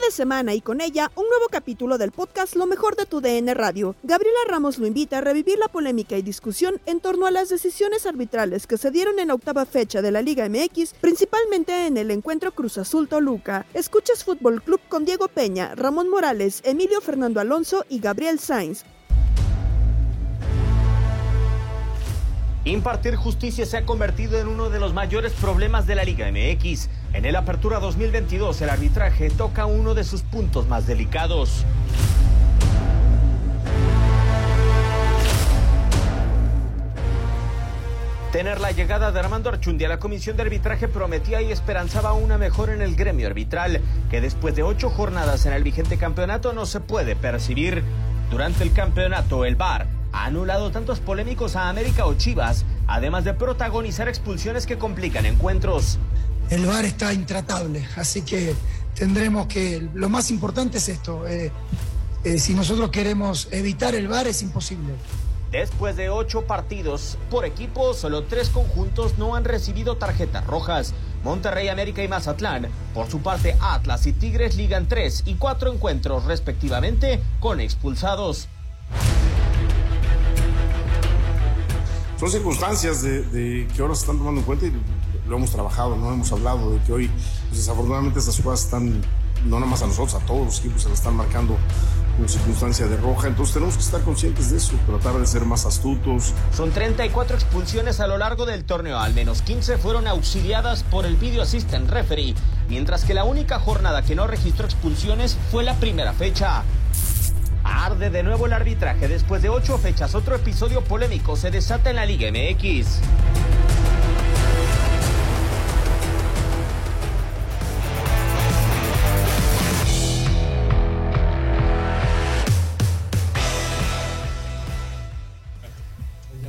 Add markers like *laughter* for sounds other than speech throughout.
De semana y con ella un nuevo capítulo del podcast Lo mejor de tu DN Radio. Gabriela Ramos lo invita a revivir la polémica y discusión en torno a las decisiones arbitrales que se dieron en la octava fecha de la Liga MX, principalmente en el encuentro Cruz Azul Toluca. Escuchas Fútbol Club con Diego Peña, Ramón Morales, Emilio Fernando Alonso y Gabriel Sainz. Impartir justicia se ha convertido en uno de los mayores problemas de la Liga MX. En el Apertura 2022 el arbitraje toca uno de sus puntos más delicados. Tener la llegada de Armando Archundi a la comisión de arbitraje prometía y esperanzaba una mejora en el gremio arbitral, que después de ocho jornadas en el vigente campeonato no se puede percibir. Durante el campeonato, el VAR ha anulado tantos polémicos a América o Chivas, además de protagonizar expulsiones que complican encuentros. El VAR está intratable, así que tendremos que, lo más importante es esto, eh, eh, si nosotros queremos evitar el VAR es imposible. Después de ocho partidos por equipo, solo tres conjuntos no han recibido tarjetas rojas. Monterrey, América y Mazatlán. Por su parte, Atlas y Tigres ligan tres y cuatro encuentros respectivamente con expulsados. Son circunstancias de, de que ahora se están tomando en cuenta y lo hemos trabajado, no hemos hablado de que hoy, pues, desafortunadamente, estas jugadas están, no nada más a nosotros, a todos los equipos se le están marcando como circunstancia de roja. Entonces tenemos que estar conscientes de eso, tratar de ser más astutos. Son 34 expulsiones a lo largo del torneo, al menos 15 fueron auxiliadas por el Video Assistant Referee, mientras que la única jornada que no registró expulsiones fue la primera fecha. Arde de nuevo el arbitraje después de ocho fechas. Otro episodio polémico se desata en la Liga MX.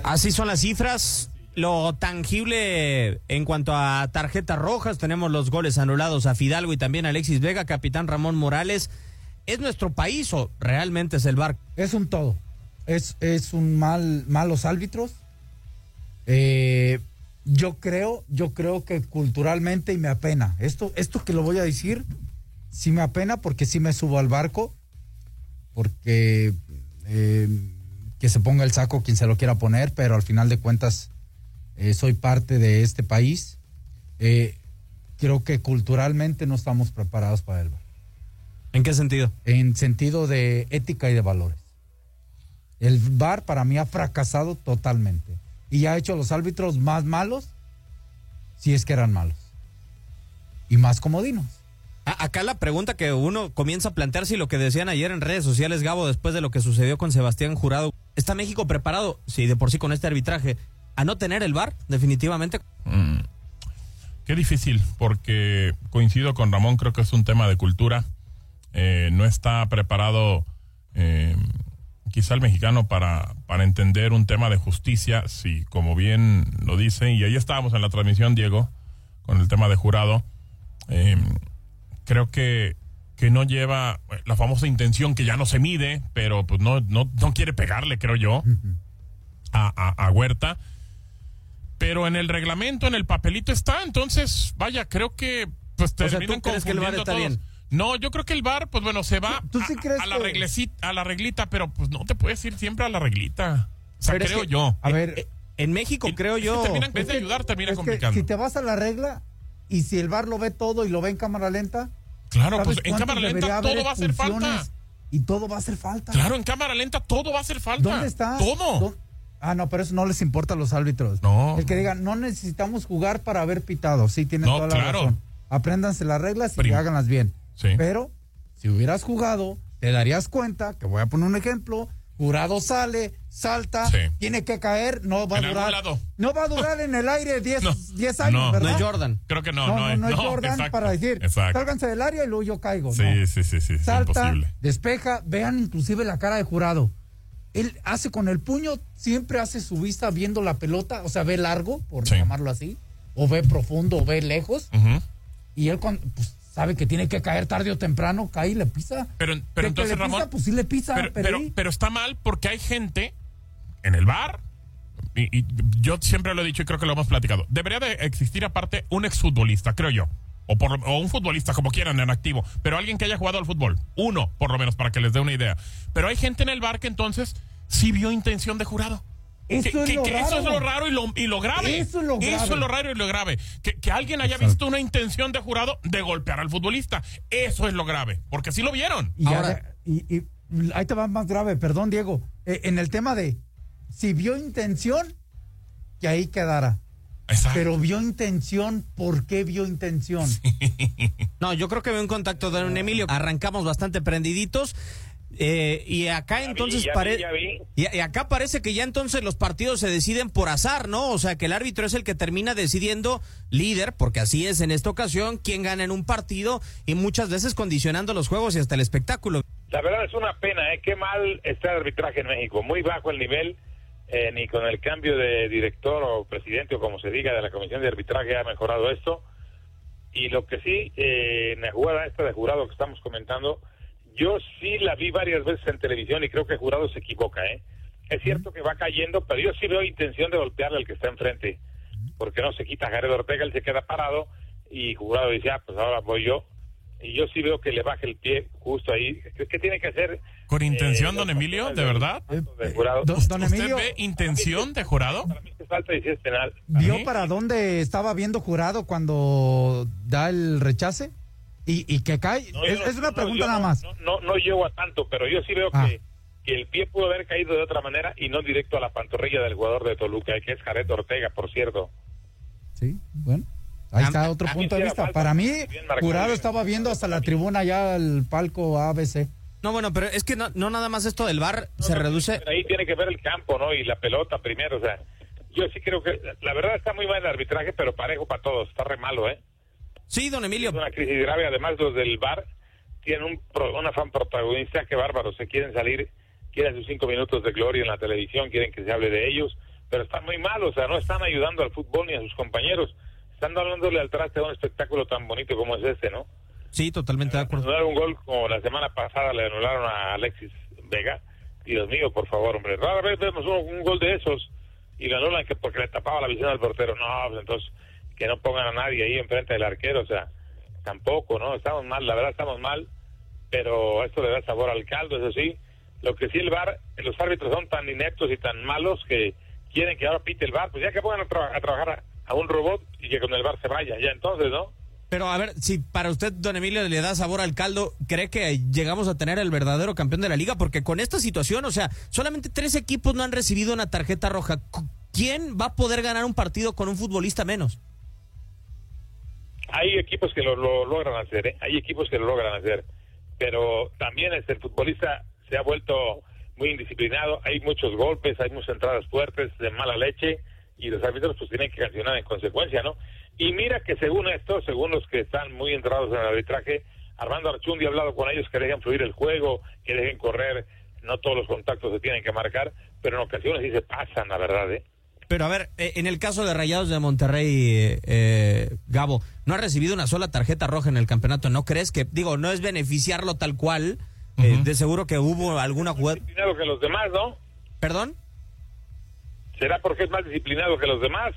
Así son las cifras. Lo tangible en cuanto a tarjetas rojas, tenemos los goles anulados a Fidalgo y también a Alexis Vega, capitán Ramón Morales. ¿Es nuestro país o realmente es el bar? Es un todo. Es, es un mal, malos árbitros. Eh, yo creo, yo creo que culturalmente y me apena. Esto, esto que lo voy a decir, sí me apena porque sí me subo al barco, porque eh, que se ponga el saco quien se lo quiera poner, pero al final de cuentas eh, soy parte de este país. Creo que culturalmente no estamos preparados para el bar. ¿En qué sentido? En sentido de ética y de valores. El VAR para mí ha fracasado totalmente y ha hecho a los árbitros más malos si es que eran malos. Y más comodinos. Acá la pregunta que uno comienza a plantearse y lo que decían ayer en redes sociales, Gabo, después de lo que sucedió con Sebastián Jurado, ¿está México preparado, sí, de por sí con este arbitraje, a no tener el VAR, definitivamente? Mm, qué difícil, porque coincido con Ramón, creo que es un tema de cultura. Eh, no está preparado eh, quizá el mexicano para, para entender un tema de justicia, si como bien lo dice, y ahí estábamos en la transmisión, Diego, con el tema de jurado. Eh, creo que, que no lleva la famosa intención que ya no se mide, pero pues no, no, no quiere pegarle, creo yo, a, a, Huerta. Pero en el reglamento, en el papelito está, entonces, vaya, creo que pues terminan o que el está bien? No, yo creo que el bar, pues bueno, se va a, la reglita, a la reglita, pero pues no te puedes ir siempre a la reglita. O sea, creo yo. A ver, eh, en México creo yo. en vez de ayudar, termina complicando. Si te vas a la regla y si el bar lo ve todo y lo ve en cámara lenta, Claro, pues en cámara lenta todo va a hacer falta. Y todo va a hacer falta. Claro, en cámara lenta todo va a hacer falta. ¿Dónde está? Todo. Ah, no, pero eso no les importa a los árbitros. No. El que digan, no necesitamos jugar para haber pitado. Sí, tienen toda la razón. Apréndanse las reglas y háganlas bien. Sí. Pero, si hubieras jugado, te darías cuenta, que voy a poner un ejemplo, Jurado sale, salta, tiene que caer, no va a durar. No va a durar en el aire 10 años, ¿verdad? No es Jordan. Creo que no, no, no, no es Jordan para decir, sálganse del área y luego yo caigo. Sí, sí, sí, sí. Salta, despeja, vean inclusive la cara de Jurado. Él hace con el puño, siempre hace su vista viendo la pelota, o sea, ve largo, por llamarlo así, o ve profundo, o ve lejos. Y él cuando, pues, sabe que tiene que caer tarde o temprano, cae y le pisa. Pero, pero entonces, Ramón. pues sí le pisa. Pero, pero, está mal porque hay gente en el bar. Y, yo siempre lo he dicho y creo que lo hemos platicado. Debería de existir aparte un exfutbolista, creo yo. O, por, o un futbolista, como quieran, en activo. Pero alguien que haya jugado al fútbol. Uno, por lo menos, para que les dé una idea. Pero hay gente en el bar que entonces sí vio intención de jurado. Eso, es, lo raro y lo, y lo grave. Eso es lo grave. Eso es lo raro y lo grave. Que, que alguien haya visto una intención de jurado de golpear al futbolista. Eso es lo grave. Porque sí lo vieron. Y, Ahora, y, ahí te va más grave, perdón, Diego. Eh, en el tema de si vio intención, que ahí quedara. Exacto. Pero vio intención, ¿por qué vio intención? no, yo creo que veo un contacto de un Emilio. Arrancamos bastante prendiditos. Eh, y acá entonces parece y, acá parece que ya entonces los partidos se deciden por azar, ¿no? O sea que el árbitro es el que termina decidiendo líder, porque así es en esta ocasión, quién gana en un partido y muchas veces condicionando los juegos y hasta el espectáculo. La verdad es una pena, ¿eh? Qué mal está el arbitraje en México, muy bajo el nivel, eh, ni con el cambio de director o presidente o como se diga de la comisión de arbitraje ha mejorado esto. Y lo que sí, eh, en la jugada esta de jurado que estamos comentando, yo sí la vi varias veces en televisión y creo que el jurado se equivoca, ¿eh? Es cierto que va cayendo, pero yo sí veo intención de golpearle al que está enfrente, porque no se quita Jared Ortega, él se queda parado y jurado dice, ah, pues ahora voy yo. Y yo sí veo que le baja el pie justo ahí. ¿Qué tiene que hacer? ¿Con intención, eh, don Emilio? ¿De verdad? don, Emilio, ve intención de jurado? Para mí falta y es penal. ¿Vio para dónde estaba viendo jurado cuando da el rechace? Y, y que cae. es, una pregunta nada más. No, no, llego a tanto, pero yo sí veo ah. que, que, el pie pudo haber caído de otra manera y no directo a la pantorrilla del jugador de Toluca, que es Jared Ortega, por cierto. Sí, bueno. Ahí está otro punto de vista. Para mí, Jurado estaba viendo hasta la tribuna ya el palco ABC. No, bueno, pero es que no, no nada más esto del bar se reduce. ahí tiene que ver el campo, ¿no? Y la pelota primero, o sea, yo sí creo que la verdad está muy mal el arbitraje, pero parejo para todos, está re malo, ¿eh? Sí, don Emilio. Es una crisis grave, además los del bar tienen un, una fan protagonista, que bárbaro, se quieren salir, quieren sus cinco minutos de gloria en la televisión, quieren que se hable de ellos, pero están muy mal, o sea, no están ayudando al fútbol ni a sus compañeros, están dándole al traste a un espectáculo tan bonito como es este, ¿no? Sí, totalmente de acuerdo. Anular un gol como la semana pasada le anularon a Alexis Vega, Dios mío, por favor, hombre, rara vez vemos un, gol de esos y le anulan que porque le tapaba la visión al portero, no, pues entonces que no pongan a nadie ahí enfrente del arquero, o sea, tampoco, ¿no? Estamos mal, la verdad estamos mal, pero esto le da sabor al caldo, eso sí. Lo que sí el VAR, los árbitros son tan ineptos y tan malos que quieren que ahora pite el VAR, pues ya que pongan a, trabajar a, un robot y que con el VAR se vaya, ya entonces, ¿no? Pero a ver, si para usted, don Emilio, le da sabor al caldo, ¿cree que llegamos a tener el verdadero campeón de la liga? Porque con esta situación, o sea, solamente tres equipos no han recibido una tarjeta roja. ¿Quién va a poder ganar un partido con un futbolista menos? Hay equipos que lo, logran hacer, ¿eh? hay equipos que lo logran hacer, pero también este, el futbolista se ha vuelto muy indisciplinado, hay muchos golpes, hay muchas entradas fuertes de mala leche y los árbitros pues tienen que cancionar en consecuencia, ¿no? Y mira que según esto, según los que están muy entrados en el arbitraje, Armando Archundi ha hablado con ellos que dejen fluir el juego, que dejen correr, no todos los contactos se tienen que marcar, pero en ocasiones sí se pasan, la verdad, ¿eh? Pero a ver, eh, en el caso de Rayados de Monterrey, eh, Gabo, no ha recibido una sola tarjeta roja en el campeonato. ¿No crees que, digo, no es beneficiarlo tal cual? Eh, de seguro que hubo alguna jugada. Más disciplinado que los demás, ¿no? ¿Perdón? ¿Será porque es más disciplinado que los demás?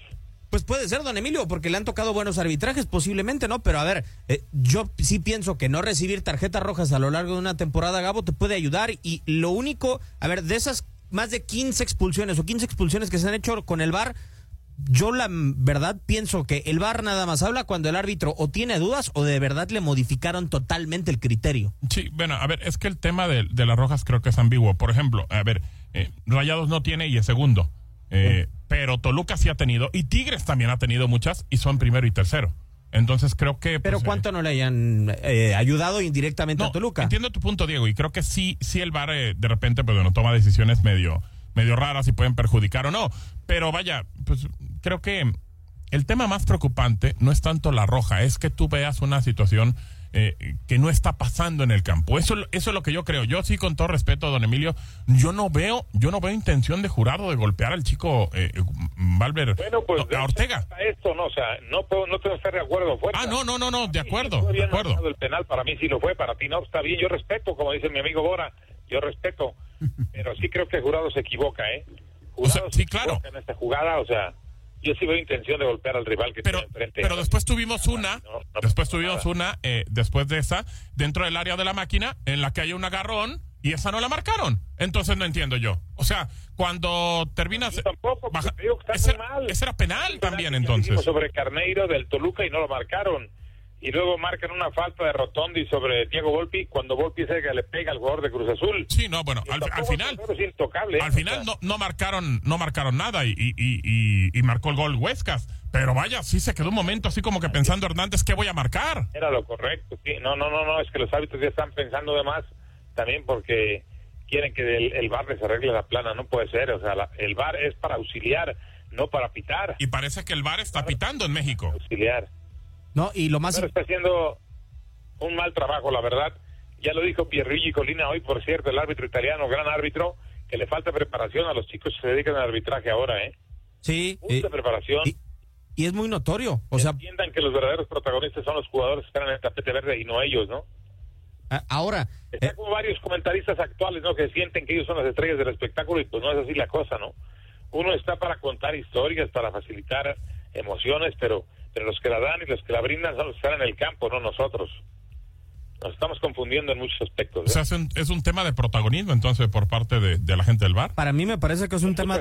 Pues puede ser, don Emilio, porque le han tocado buenos arbitrajes, posiblemente, ¿no? Pero a ver, yo sí pienso que no recibir tarjetas rojas a lo largo de una temporada, Gabo, te puede ayudar. Y lo único, a ver, de esas más de 15 expulsiones o 15 expulsiones que se han hecho con el VAR. Yo la verdad pienso que el VAR nada más habla cuando el árbitro o tiene dudas o de verdad le modificaron totalmente el criterio. Sí, bueno, a ver, es que el tema de, las rojas creo que es ambiguo. Por ejemplo, a ver, eh, Rayados no tiene y es segundo. Eh, pero Toluca sí ha tenido y Tigres también ha tenido muchas y son primero y tercero. Entonces creo que... Pero pues, ¿cuánto no le hayan eh, ayudado indirectamente a Toluca? Entiendo tu punto, Diego, y creo que sí, sí el VAR eh, de repente, pues bueno, toma decisiones medio, medio raras y pueden perjudicar o no. Pero vaya, pues creo que el tema más preocupante no es tanto la roja, es que tú veas una situación eh, que no está pasando en el campo. Eso, eso es lo que yo creo. Yo sí, con todo respeto, don Emilio, yo no veo, yo no veo intención de jurado de golpear al chico eh, Valver bueno, pues, a Ortega. Esto no, o sea, no puedo, no tengo que estar de acuerdo. Ah, no, no, no, no, de acuerdo, de acuerdo. El penal para mí sí lo fue, para ti no está bien. Yo respeto, como dice mi amigo Bora, yo respeto, *laughs* pero sí creo que el jurado se equivoca, ¿eh? Jurado sí, claro. En esta jugada, o sea yo sí veo intención de golpear al rival que pero, tiene enfrente. Pero después tuvimos una, después tuvimos una, eh, después de esa, dentro del área de la máquina, en la que hay un agarrón y esa no la marcaron. Entonces no entiendo yo. O sea, cuando terminas... tampoco, baja, ese, era penal también entonces. Sobre Carneiro del Toluca y no lo marcaron y luego marcan una falta de Rotondi sobre Diego Volpi cuando Volpi se le pega al jugador de Cruz Azul. Sí, no, bueno, al, final al final no, no marcaron no marcaron nada y, y, y, marcó el gol Huescas, pero vaya, sí se quedó un momento así como que pensando Hernández, ¿qué voy a marcar? Era lo correcto, sí, no, no, no, no, es que los hábitos ya están pensando de más también porque quieren que el, el bar les arregle la plana, no puede ser, o sea, el bar es para auxiliar, no para pitar. Y parece que el bar está pitando en México. Auxiliar. No, y lo más... Pero está haciendo un mal trabajo, la verdad. Ya lo dijo Pierluigi Colina hoy, por cierto, el árbitro italiano, gran árbitro, que le falta preparación a los chicos que se dedican al arbitraje ahora, ¿eh? Sí. Mucha preparación. Y, es muy notorio. O sea, entiendan que los verdaderos protagonistas son los jugadores que están en el tapete verde y no ellos, ¿no? Ahora. Está eh, como varios comentaristas actuales, ¿no? Que sienten que ellos son las estrellas del espectáculo y pues no es así la cosa, ¿no? Uno está para contar historias, para facilitar emociones, pero pero los que la dan y los que la brindan son los que están en el campo, no nosotros. Nos estamos confundiendo en muchos aspectos. O sea, ¿eh? es un, tema de protagonismo entonces por parte de, la gente del bar. Para mí me parece que es un tema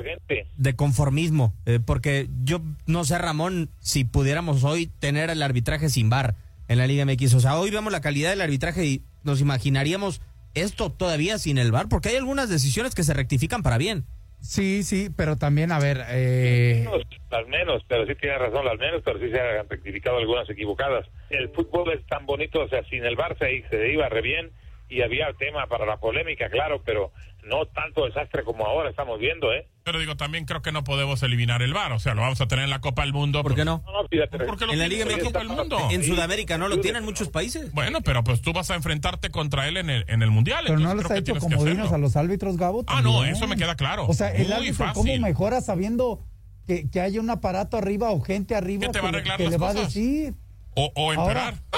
de conformismo, eh, porque yo no sé, Ramón, si pudiéramos hoy tener el arbitraje sin bar en la Liga MX. O sea, hoy vemos la calidad del arbitraje y nos imaginaríamos esto todavía sin el bar, porque hay algunas decisiones que se rectifican para bien. Sí, sí, pero también, a ver... Eh... Al menos, pero sí tiene razón, al menos, pero sí se han rectificado algunas equivocadas. El fútbol es tan bonito, o sea, sin el Barça se iba re bien y había tema para la polémica, claro, pero no tanto desastre como ahora estamos viendo, ¿eh? Pero digo, también creo que no podemos eliminar el VAR, o sea, lo vamos a tener en la Copa del Mundo. ¿Por qué no? en la Liga Copa del Mundo. En Sudamérica no lo tienen muchos países. Bueno, pero pues tú vas a enfrentarte contra él en el, en el Mundial. Pero no les ha hecho comodinos a los árbitros, Gabo. Ah, no, eso me queda claro. O sea, el árbitro, ¿cómo mejora sabiendo que, que hay un aparato arriba o gente arriba que, que le va a decir? O, o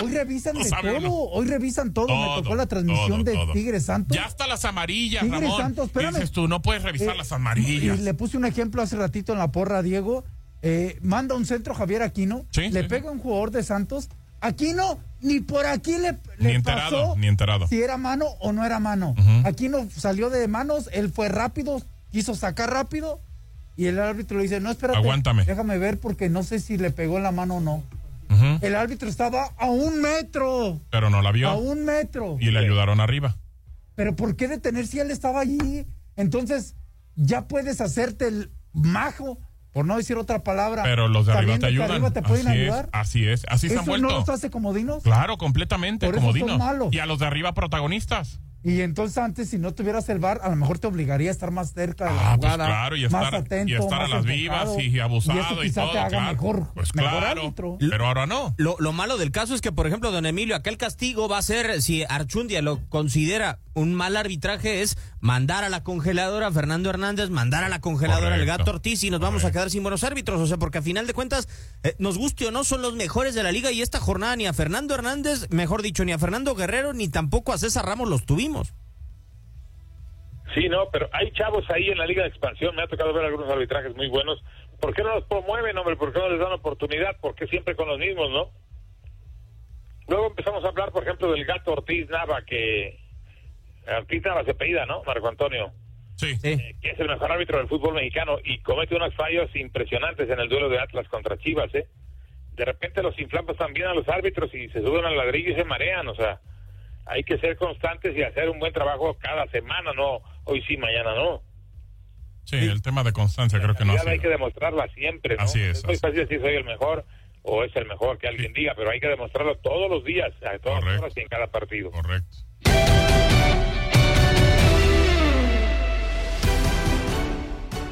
hoy revisan *laughs* de todo, hoy revisan todo. Me tocó la transmisión de Tigre Santos. Ya hasta las amarillas, Tigre Santos, Dices tú, no puedes revisar eh, las amarillas. Y le puse un ejemplo hace ratito en la porra, Diego. Eh, manda un centro Javier Aquino, le pega un jugador de Santos. Aquino ni por aquí le, ni enterado, ni enterado. si era mano o no era mano. Aquino salió de manos, él fue rápido, quiso sacar rápido y el árbitro le dice, no, espérate, Aguántame. déjame ver porque no sé si le pegó la mano o no. El árbitro estaba a un metro. Pero no la vio. A un metro. Y le ayudaron arriba. Pero ¿por qué detener si él estaba allí? Entonces, ya puedes hacerte el majo por no decir otra palabra. Pero los de arriba te ayudan. te pueden así ayudar. Es, así es, así se han vuelto. no los hace comodinos? Claro, completamente, comodinos. Y a los de arriba protagonistas. Y entonces antes, si no tuvieras el bar, a lo mejor te obligaría a estar más cerca de la ah, pues jugada, claro, y estar, más atento, y estar a las vivas y, abusado y, todo, te claro. Mejor, pues claro, pero ahora no. Lo, lo, malo del caso es que, por ejemplo, don Emilio, acá el castigo va a ser, si Archundia lo considera un mal arbitraje, es mandar a la congeladora a Fernando Hernández, mandar a la congeladora al Gato Ortiz y nos vamos a quedar sin buenos árbitros. O sea, porque a final de cuentas, eh, nos guste o no, son los mejores de la liga y esta jornada ni a Fernando Hernández, mejor dicho, ni a Fernando Guerrero, ni tampoco a César Ramos los tuvimos. Sí, no, pero hay chavos ahí en la Liga de Expansión, me ha tocado ver algunos arbitrajes muy buenos. ¿Por qué no los promueven, hombre? ¿Por qué no les dan oportunidad? ¿Por qué siempre con los mismos, no? Luego empezamos a hablar, por ejemplo, del gato Ortiz Nava, que Ortiz Nava se pedida, ¿no? Marco Antonio. Sí. Eh, que es el mejor árbitro del fútbol mexicano y comete unos fallos impresionantes en el duelo de Atlas contra Chivas, ¿eh? De repente los inflamas también a los árbitros y se suben al ladrillo y se marean, o sea, hay que ser constantes y hacer un buen trabajo cada semana, no hoy sí, mañana no. Sí, el tema de constancia creo que no. Hay que demostrarla siempre, ¿no? Así es. Es muy fácil si soy el mejor o es el mejor que alguien diga, pero hay que demostrarlo todos los días, a todas las horas y en cada partido. Correcto.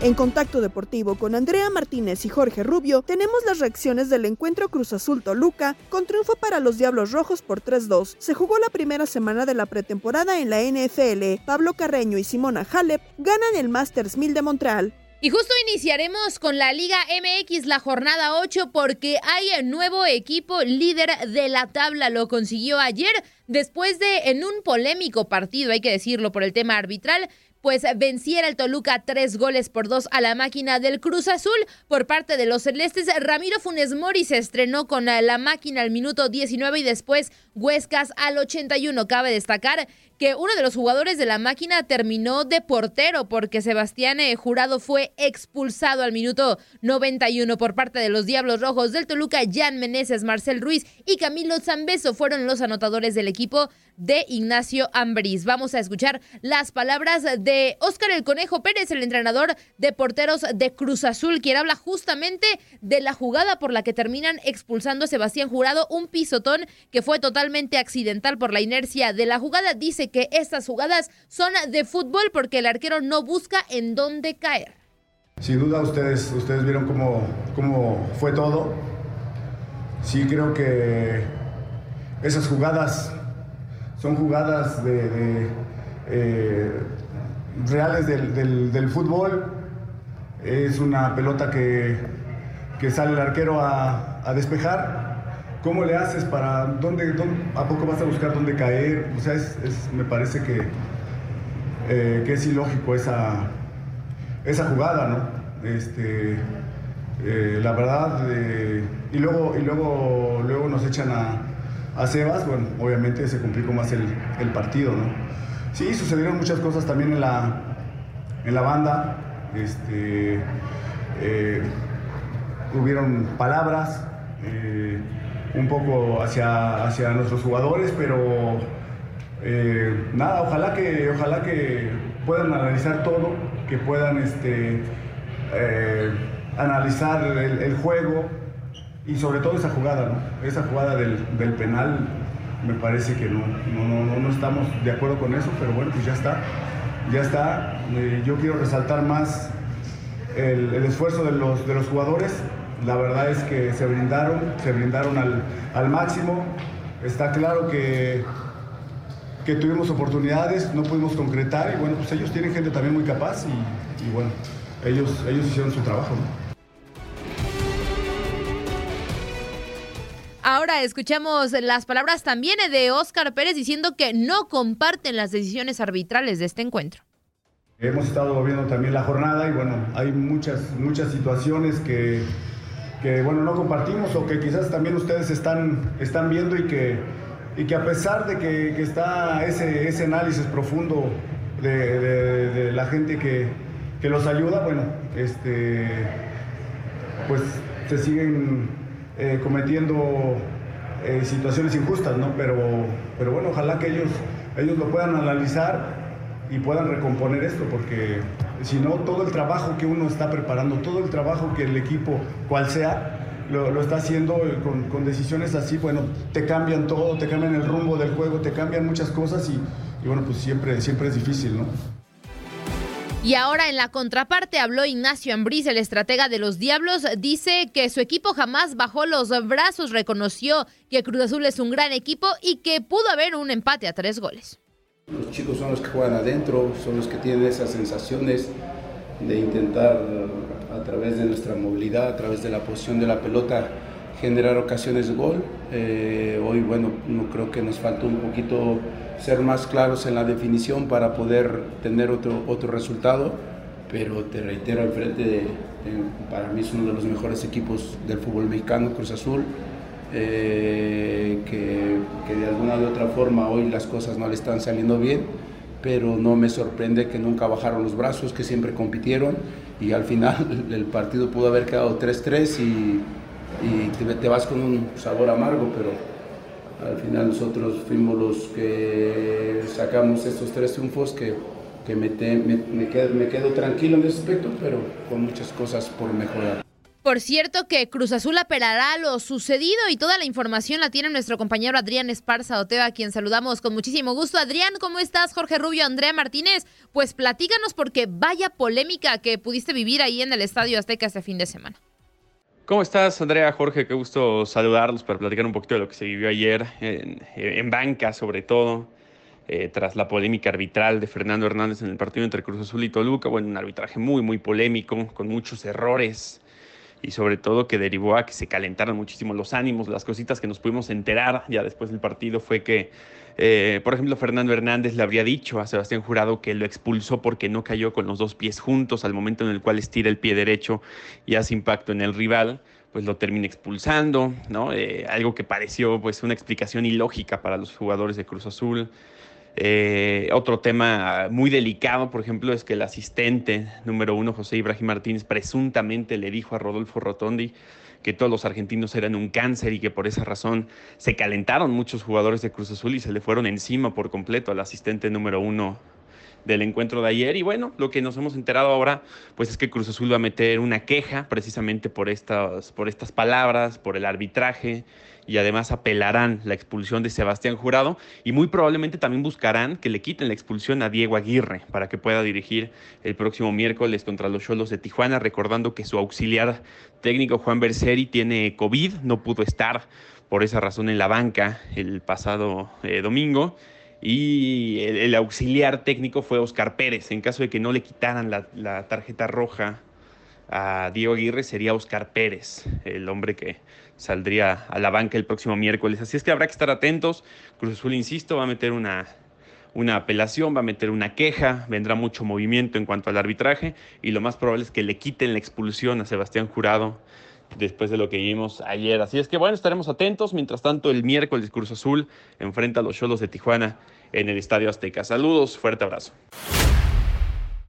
En Contacto Deportivo con Andrea Martínez y Jorge Rubio tenemos las reacciones del encuentro Cruz Azul Toluca con triunfo para los Diablos Rojos por 3-2. Se jugó la primera semana de la pretemporada en la NFL. Pablo Carreño y Simona Halep ganan el Masters 1000 de Montreal. Y justo iniciaremos con la Liga MX la jornada 8 porque hay un nuevo equipo líder de la tabla. Lo consiguió ayer después de en un polémico partido, hay que decirlo por el tema arbitral, pues venciera el Toluca tres goles por dos a la máquina del Cruz Azul por parte de los celestes. Ramiro Funes Mori se estrenó con la máquina al minuto 19 y después Huescas al 81. Cabe destacar que uno de los jugadores de la máquina terminó de portero porque Sebastián eh, Jurado fue expulsado al minuto 91 por parte de los Diablos Rojos del Toluca. Jan Meneses, Marcel Ruiz y Camilo Zambeso fueron los anotadores del equipo de Ignacio Ambriz. Vamos a escuchar las palabras de Óscar el Conejo Pérez, el entrenador de porteros de Cruz Azul, quien habla justamente de la jugada por la que terminan expulsando a Sebastián Jurado, un pisotón que fue totalmente accidental por la inercia de la jugada. Dice que estas jugadas son de fútbol porque el arquero no busca en dónde caer. Sin duda ustedes, ustedes vieron cómo, cómo fue todo. Sí creo que esas jugadas son jugadas de, eh, reales del, fútbol. Es una pelota que, sale el arquero a, despejar. ¿Cómo le haces para dónde, a poco vas a buscar dónde caer? O sea, me parece que, eh, que es ilógico esa, esa jugada, ¿no? Este, eh, la verdad, y luego, y luego, luego nos echan a, a Sebas, bueno, obviamente se complicó más el, partido, ¿no? Sí, sucedieron muchas cosas también en la, en la banda, este, eh, hubieron palabras eh, un poco hacia, hacia nuestros jugadores, pero eh, nada, ojalá que, ojalá que puedan analizar todo, que puedan este, analizar el juego, y sobre todo esa jugada, ¿no? Esa jugada del, penal, me parece que no, no, no, estamos de acuerdo con eso, pero bueno, pues ya está. Ya está. Eh, yo quiero resaltar más el, esfuerzo de los, de los jugadores. La verdad es que se brindaron, se brindaron al, máximo. Está claro que, que tuvimos oportunidades, no pudimos concretar y bueno, pues ellos tienen gente también muy capaz y, bueno, ellos, ellos hicieron su trabajo. ¿no? Ahora escuchamos las palabras también de Óscar Pérez diciendo que no comparten las decisiones arbitrales de este encuentro. Hemos estado viendo también la jornada y bueno, hay muchas, muchas situaciones que, bueno, no compartimos o que quizás también ustedes están, están viendo y que, y que a pesar de que, que está ese, ese análisis profundo de, de, la gente que, que, los ayuda, bueno, este, pues se siguen eh, cometiendo eh, situaciones injustas, ¿no? Pero, pero bueno, ojalá que ellos, ellos lo puedan analizar y puedan recomponer esto, porque si no, todo el trabajo que uno está preparando, todo el trabajo que el equipo, cual sea, lo, está haciendo con, decisiones así, bueno, te cambian todo, te cambian el rumbo del juego, te cambian muchas cosas y, y bueno, pues siempre, siempre es difícil, ¿no? Y ahora en la contraparte habló Ignacio Ambriz, el estratega de los Diablos, dice que su equipo jamás bajó los brazos, reconoció que Cruz Azul es un gran equipo y que pudo haber un empate a tres goles. Los chicos son los que juegan adentro, son los que tienen esas sensaciones de intentar a través de nuestra movilidad, a través de la posición de la pelota, generar ocasiones de gol. Eh, hoy, bueno, no creo que nos faltó un poquito ser más claros en la definición para poder tener otro, otro resultado, pero te reitero, al frente, para mí es uno de los mejores equipos del fútbol mexicano, Cruz Azul, eh, que, que, de alguna u otra forma hoy las cosas no le están saliendo bien, pero no me sorprende que nunca bajaron los brazos, que siempre compitieron y al final *laughs* el partido pudo haber quedado 3-3 y, y te, te vas con un sabor amargo, pero al final nosotros fuimos los que sacamos estos tres triunfos que, que me, me, quedo, tranquilo en ese aspecto, pero con muchas cosas por mejorar. Por cierto que Cruz Azul apelará lo sucedido y toda la información la tiene nuestro compañero Adrián Esparza Oteo, a quien saludamos con muchísimo gusto. Adrián, ¿cómo estás? Jorge Rubio, Andrea Martínez, pues platícanos porque vaya polémica que pudiste vivir ahí en el Estadio Azteca este fin de semana. ¿Cómo estás, Andrea? Jorge, qué gusto saludarlos para platicar un poquito de lo que se vivió ayer en, banca, sobre todo, eh, tras la polémica arbitral de Fernando Hernández en el partido entre Cruz Azul y Toluca. Bueno, un arbitraje muy, muy polémico, con muchos errores y sobre todo que derivó a que se calentaran muchísimo los ánimos. Las cositas que nos pudimos enterar ya después del partido fue que eh, por ejemplo, Fernando Hernández le habría dicho a Sebastián Jurado que lo expulsó porque no cayó con los dos pies juntos al momento en el cual estira el pie derecho y hace impacto en el rival pues lo termina expulsando, ¿no? Eh, algo que pareció pues una explicación ilógica para los jugadores de Cruz Azul. Eh, otro tema muy delicado, por ejemplo, es que el asistente número uno, José Ibrahim Martínez, presuntamente le dijo a Rodolfo Rotondi que todos los argentinos eran un cáncer y que por esa razón se calentaron muchos jugadores de Cruz Azul y se le fueron encima por completo al asistente número uno del encuentro de ayer. Y bueno, lo que nos hemos enterado ahora, pues es que Cruz Azul va a meter una queja precisamente por estas, por estas palabras, por el arbitraje y además apelarán la expulsión de Sebastián Jurado y muy probablemente también buscarán que le quiten la expulsión a Diego Aguirre para que pueda dirigir el próximo miércoles contra los Cholos de Tijuana, recordando que su auxiliar técnico Juan Berseri tiene COVID, no pudo estar por esa razón en la banca el pasado eh, domingo y el, auxiliar técnico fue Oscar Pérez. En caso de que no le quitaran la, la tarjeta roja a Diego Aguirre, sería Oscar Pérez, el hombre que saldría a la banca el próximo miércoles. Así es que habrá que estar atentos. Cruz Azul, insisto, va a meter una, una apelación, va a meter una queja, vendrá mucho movimiento en cuanto al arbitraje y lo más probable es que le quiten la expulsión a Sebastián Jurado después de lo que vimos ayer. Así es que bueno, estaremos atentos. Mientras tanto, el miércoles Cruz Azul enfrenta a los Cholos de Tijuana en el Estadio Azteca. Saludos, fuerte abrazo.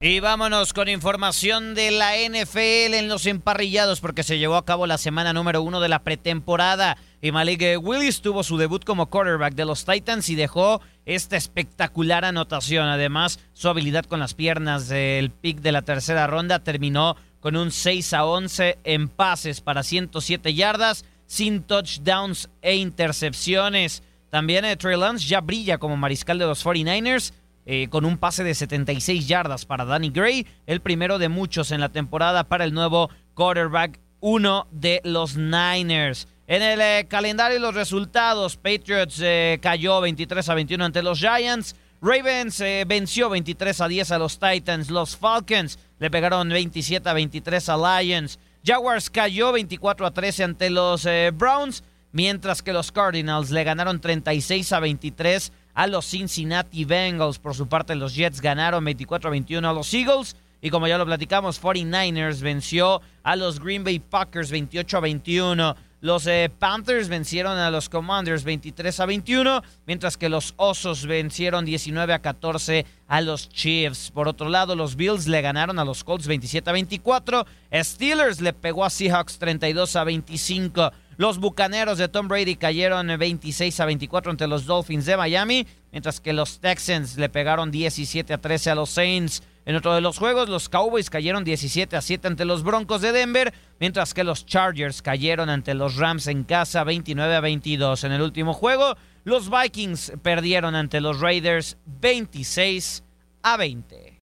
Y vámonos con información de la NFL en los emparrillados porque se llevó a cabo la semana número uno de la pretemporada y Malik Willis tuvo su debut como quarterback de los Titans y dejó esta espectacular anotación. Además, su habilidad con las piernas del pick de la tercera ronda terminó con un 6 a 11 en pases para 107 yardas, sin touchdowns e intercepciones. También eh, Trey Lance ya brilla como mariscal de los 49ers eh, con un pase de 76 yardas para Danny Gray, el primero de muchos en la temporada para el nuevo quarterback, uno de los Niners. En el eh, calendario y los resultados, Patriots eh, cayó 23 a 21 ante los Giants. Ravens venció 23 a 10 a los Titans. Los Falcons le pegaron 27 a 23 a Lions. Jaguars cayó 24 a 13 ante los Browns. Mientras que los Cardinals le ganaron 36 a 23 a los Cincinnati Bengals. Por su parte, los Jets ganaron 24 a 21 a los Eagles. Y como ya lo platicamos, 49ers venció a los Green Bay Packers 28 a 21. Los eh, Panthers vencieron a los Commanders 23 a 21, mientras que los Osos vencieron 19 a 14 a los Chiefs. Por otro lado, los Bills le ganaron a los Colts 27 a 24. Steelers le pegó a Seahawks 32 a 25. Los Bucaneros de Tom Brady cayeron 26 a 24 ante los Dolphins de Miami, mientras que los Texans le pegaron 17 a 13 a los Saints. En otro de los juegos, los Cowboys cayeron 17 a 7 ante los Broncos de Denver, mientras que los Chargers cayeron ante los Rams en casa 29 a 22. En el último juego, los Vikings perdieron ante los Raiders 26 a 20.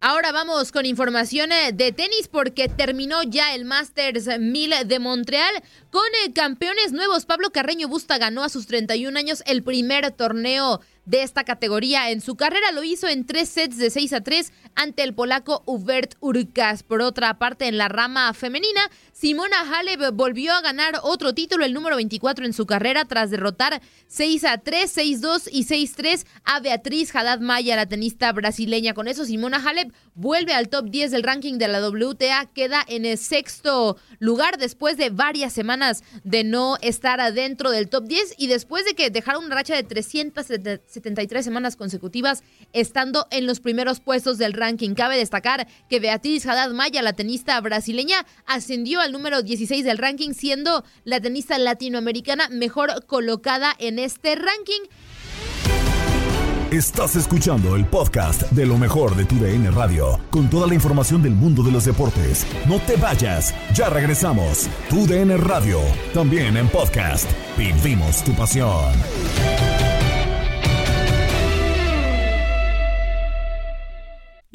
Ahora vamos con información eh, de tenis porque terminó ya el Masters 1000 de Montreal con eh, campeones nuevos. Pablo Carreño Busta ganó a sus 31 años el primer torneo de esta categoría en su carrera. Lo hizo en tres sets de 6 a 3 ante el polaco Hubert Urkas. Por otra parte, en la rama femenina, Simona Halep volvió a ganar otro título, el número 24 en su carrera, tras derrotar 6 a 3, 6 2 y 6 3 a Beatriz Haddad Maya, la tenista brasileña. Con eso, Simona Halep vuelve al top 10 del ranking de la WTA, queda en el sexto lugar después de varias semanas de no estar adentro del top 10 y después de que dejaron una racha de 373 semanas consecutivas estando en los primeros puestos del ranking. Cabe destacar que Beatriz Haddad Maya, la tenista brasileña, ascendió al número 16 del ranking, siendo la tenista latinoamericana mejor colocada en este ranking. Estás escuchando el podcast de lo mejor de tu DN Radio, con toda la información del mundo de los deportes. No te vayas, ya regresamos. Tu DN Radio, también en podcast. Vivimos tu pasión.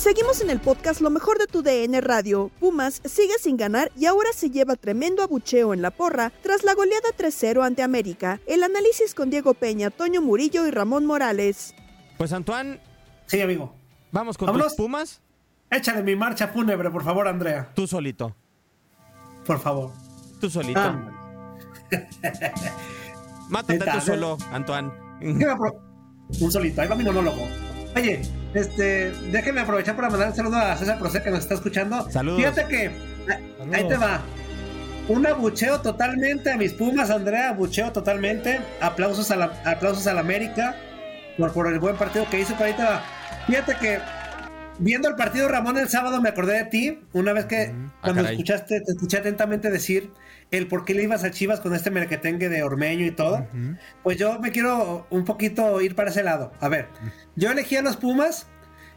Seguimos en el podcast Lo mejor de tu DN Radio. Pumas sigue sin ganar y ahora se lleva tremendo abucheo en la porra tras la goleada 3-0 ante América. El análisis con Diego Peña, Toño Murillo y Ramón Morales. Pues Antoine. Sí, amigo. Vamos con los Pumas. Échale mi marcha fúnebre, por favor, Andrea. Tú solito. Por favor. Tú solito. Ah. Mátate tú solo, Antoine. Un solito, ahí va mi monólogo. Oye, este, déjeme aprovechar para mandar un saludo a César Procé que nos está escuchando. Saludos. Fíjate que ahí te va. Un abucheo totalmente a mis Pumas, Andrea, abucheo totalmente. Aplausos a la, aplausos a la América por, por el buen partido que hizo. Pero ahí te va. Fíjate que viendo el partido Ramón el sábado me acordé de ti. Una vez que ah, cuando escuchaste, te escuché atentamente decir el por qué le ibas a Chivas con este merquetengue de Ormeño y todo, pues yo me quiero un poquito ir para ese lado. A ver, yo elegí a los Pumas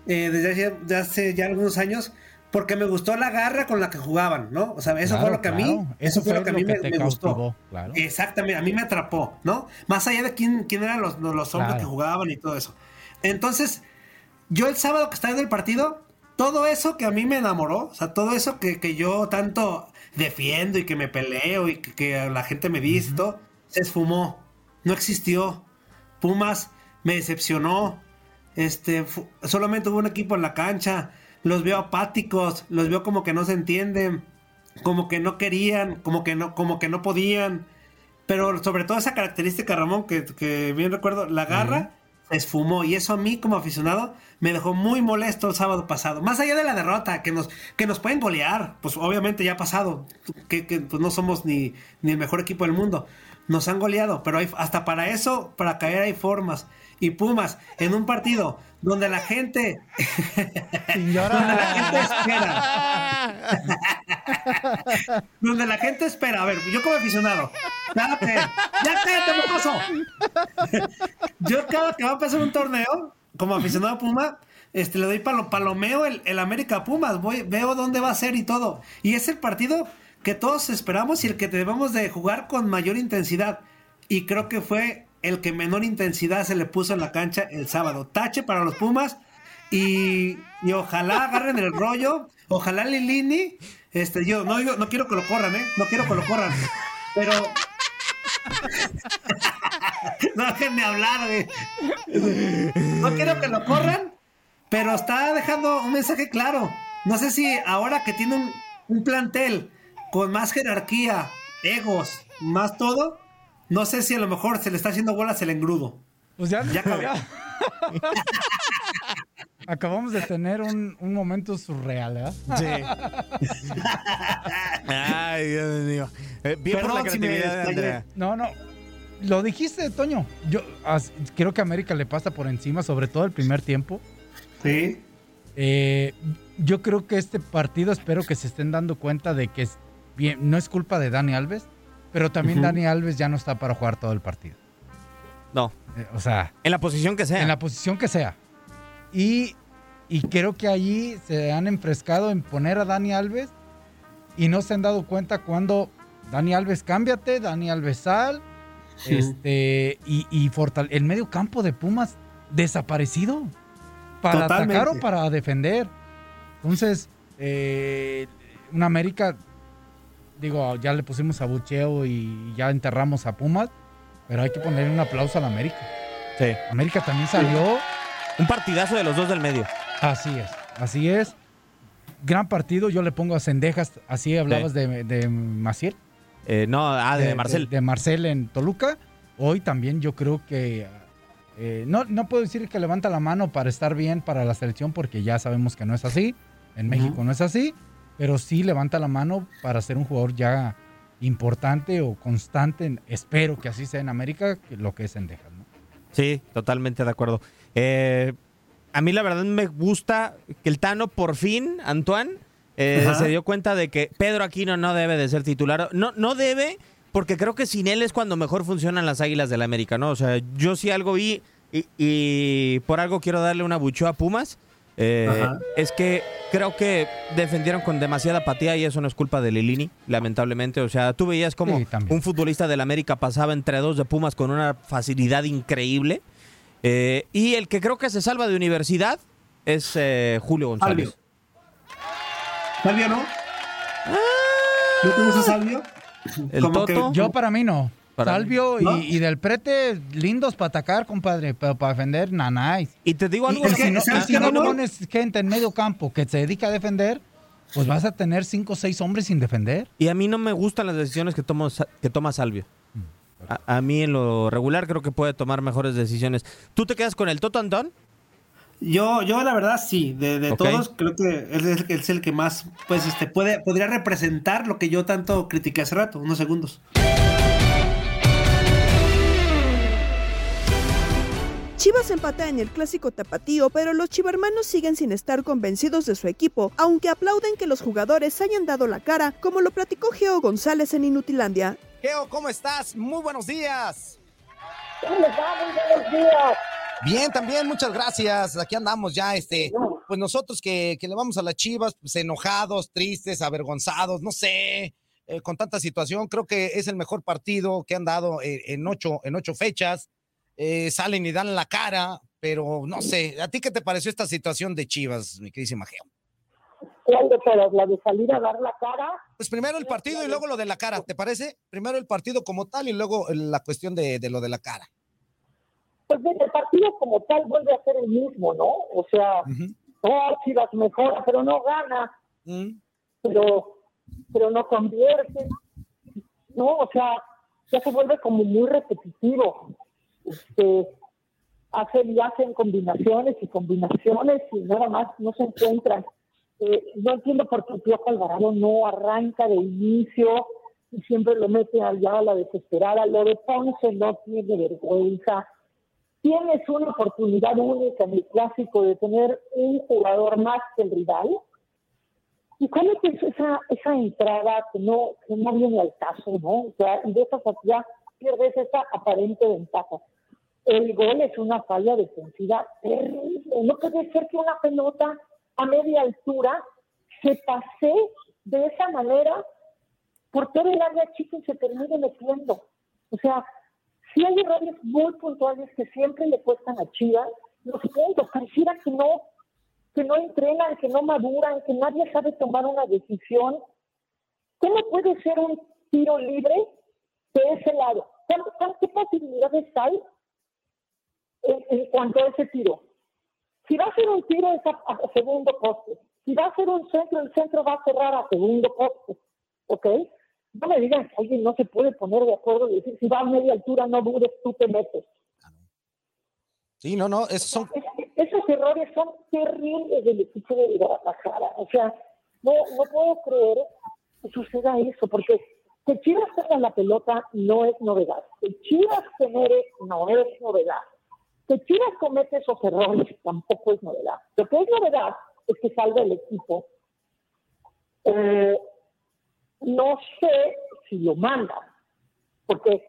eh, desde hace, ya algunos años porque me gustó la garra con la que jugaban, ¿no? O sea, eso fue lo que a mí, eso, fue lo que a mí me, gustó. Exactamente, a mí me atrapó, ¿no? Más allá de quién, quién eran los, los hombres que jugaban y todo eso. Entonces, yo el sábado que estaba en el partido, todo eso que a mí me enamoró, o sea, todo eso que, que yo tanto defiendo y que me peleo y que, la gente me dice se esfumó, no existió. Pumas me decepcionó, este, solamente hubo un equipo en la cancha, los veo apáticos, los veo como que no se entienden, como que no querían, como que no, como que no podían. Pero sobre todo esa característica, Ramón, que, bien recuerdo, la garra se esfumó. Y eso a mí, como aficionado, me dejó muy molesto el sábado pasado. Más allá de la derrota, que nos, que nos pueden golear, pues obviamente ya ha pasado, que, pues no somos ni, ni, el mejor equipo del mundo. Nos han goleado, pero hay, hasta para eso, para caer hay formas. Y Pumas, en un partido donde la gente. *laughs* donde la gente espera. *laughs* donde la gente espera. A ver, yo como aficionado. ya cállate, mocoso. yo cada que va a pasar un torneo, como aficionado a Puma, este, le doy palo, palomeo el, el América Pumas, voy, veo dónde va a ser y todo. Y es el partido que todos esperamos y el que debemos de jugar con mayor intensidad. Y creo que fue el que menor intensidad se le puso en la cancha el sábado. Tache para los Pumas y, y ojalá agarren el rollo. Ojalá Lilini, este, yo no, no quiero que lo corran, ¿eh? No quiero que lo corran. Pero *laughs* no déjenme hablar, güey. No quiero que lo corran, pero está dejando un mensaje claro. No sé si ahora que tiene un, plantel con más jerarquía, egos, más todo, no sé si a lo mejor se le está haciendo bolas el engrudo. Pues ya, ya *laughs* acabé. Acabamos de tener un, un momento surreal, ¿eh? Sí. *laughs* Ay, Dios mío. Eh, bien por la creatividad de Andrea. No, no. Lo dijiste, Toño. Yo as- creo que a América le pasa por encima, sobre todo el primer tiempo. Sí. Eh, yo creo que este partido, espero que se estén dando cuenta de que es bien, no es culpa de Dani Alves, pero también. Dani Alves ya no está para jugar todo el partido. No. Eh, o sea. En la posición que sea. En la posición que sea. Y, y creo que allí se han enfrescado en poner a Dani Alves y no se han dado cuenta cuando Dani Alves cámbiate, Dani Alves sal, Sí. este, y, y el medio campo de Pumas desaparecido. Para Totalmente. atacar o para defender. Entonces, eh, una América, digo, ya le pusimos a Bucheo y ya enterramos a Pumas, pero hay que ponerle un aplauso a la América. Sí. América también salió. Un partidazo de los dos del medio. Así es, así es. Gran partido, yo le pongo a Cendejas, así hablabas de, de Maciel. Eh, no, ah, de, Marcel. De, Marcel en Toluca. Hoy también yo creo que... eh, no, no puedo decir que levanta la mano para estar bien para la selección porque ya sabemos que no es así. En México no es así. Pero sí levanta la mano para ser un jugador ya importante o constante. Espero que así sea en América, que lo que es Cendejas. ¿no? Sí, totalmente de acuerdo. Eh, a mí la verdad me gusta que el Tano por fin, Antoine, eh, se dio cuenta de que Pedro Aquino no debe de ser titular. No, no debe, porque creo que sin él es cuando mejor funcionan las Águilas del la América, ¿no? O sea, yo sí algo vi y, y por algo quiero darle una buchó a Pumas. eh, es que creo que defendieron con demasiada apatía y eso no es culpa de Lilini, lamentablemente. O sea, tú veías como Sí, un futbolista del América pasaba entre dos de Pumas con una facilidad increíble. Eh, y el que creo que se salva de universidad es eh, Julio González. Salvio no. ¿No te gusta Salvio? El que- Toto. Yo para mí no. Para Salvio mí. ¿No? y, y del prete, lindos para atacar, compadre, pero para defender, nanáis. Y te digo algo. Y si no, ¿sabes y si no pones gente en medio campo que se dedica a defender, pues vas a tener cinco o seis hombres sin defender. Y a mí no me gustan las decisiones que que toma Salvio. A, a mí en lo regular creo que puede tomar mejores decisiones. ¿Tú te quedas con el Toto Antón? Yo, yo la verdad sí, de, de todos creo que es, el que- es el que más, pues, este, puede, podría representar lo que yo tanto critiqué hace rato, unos segundos. Chivas empata en el clásico tapatío, pero los chivermanos siguen sin estar convencidos de su equipo, aunque aplauden que los jugadores hayan dado la cara, como lo platicó Geo González en Inutilandia. Geo, ¿cómo estás? Muy buenos días. ¿Cómo buenos días. Bien, también, muchas gracias. Aquí andamos ya, este, pues nosotros que, que le vamos a las chivas, pues enojados, tristes, avergonzados, no sé, eh, con tanta situación. Creo que es el mejor partido que han dado eh, en, ocho, en ocho fechas. Eh, salen y dan la cara, pero no sé, ¿a ti qué te pareció esta situación de Chivas, mi queridísima Geo? ¿Cuál de todas? ¿La de salir a dar la cara? Pues primero el partido y luego lo de la cara, ¿te parece? Primero el partido como tal y luego la cuestión de, de lo de la cara. Pues mira, el partido como tal vuelve a ser el mismo, ¿no? O sea, oh, Chivas mejora, pero no gana. Pero, pero no convierte. No, o sea, ya se vuelve como muy repetitivo. Este, hacen y hacen combinaciones y combinaciones y nada más no se encuentran. Eh, no entiendo por qué Piojo Alvarado no arranca de inicio y siempre lo mete allá a la desesperada. Lo de Ponce no tiene vergüenza. Tienes una oportunidad única en el clásico de tener un jugador más que el rival. Y cometes esa, esa entrada que no, que no viene al caso, ¿no? O sea, y de esa ya pierdes esa aparente ventaja. El gol es una falla defensiva terrible. No puede ser que una pelota a media altura se pase de esa manera por todo el área chica y se termine metiendo. O sea, sí hay errores muy puntuales que siempre le cuestan a Chivas los puntos. Pareciera que no, que no entrenan, que no maduran, que nadie sabe tomar una decisión. ¿Cómo puede ser un tiro libre de ese lado? ¿Cuántas- ¿Qué posibilidades hay en, en cuanto a ese tiro? Si va a ser un tiro es a, a segundo poste. Si va a ser un centro, el centro va a cerrar a segundo poste. ¿ok? No me digan que alguien no se puede poner de acuerdo y decir, si va a media altura, no dudes, tú te metes. Sí, no, no, esos son... esos errores son terribles del equipo de Guadalajara. O sea, no, no puedo creer que suceda eso, porque que Chivas tenga la pelota no es novedad. Que Chivas genere no es novedad. Que Chivas comete esos errores tampoco es novedad. Lo que es novedad es que salga el equipo. Eh, no sé si lo mandan, porque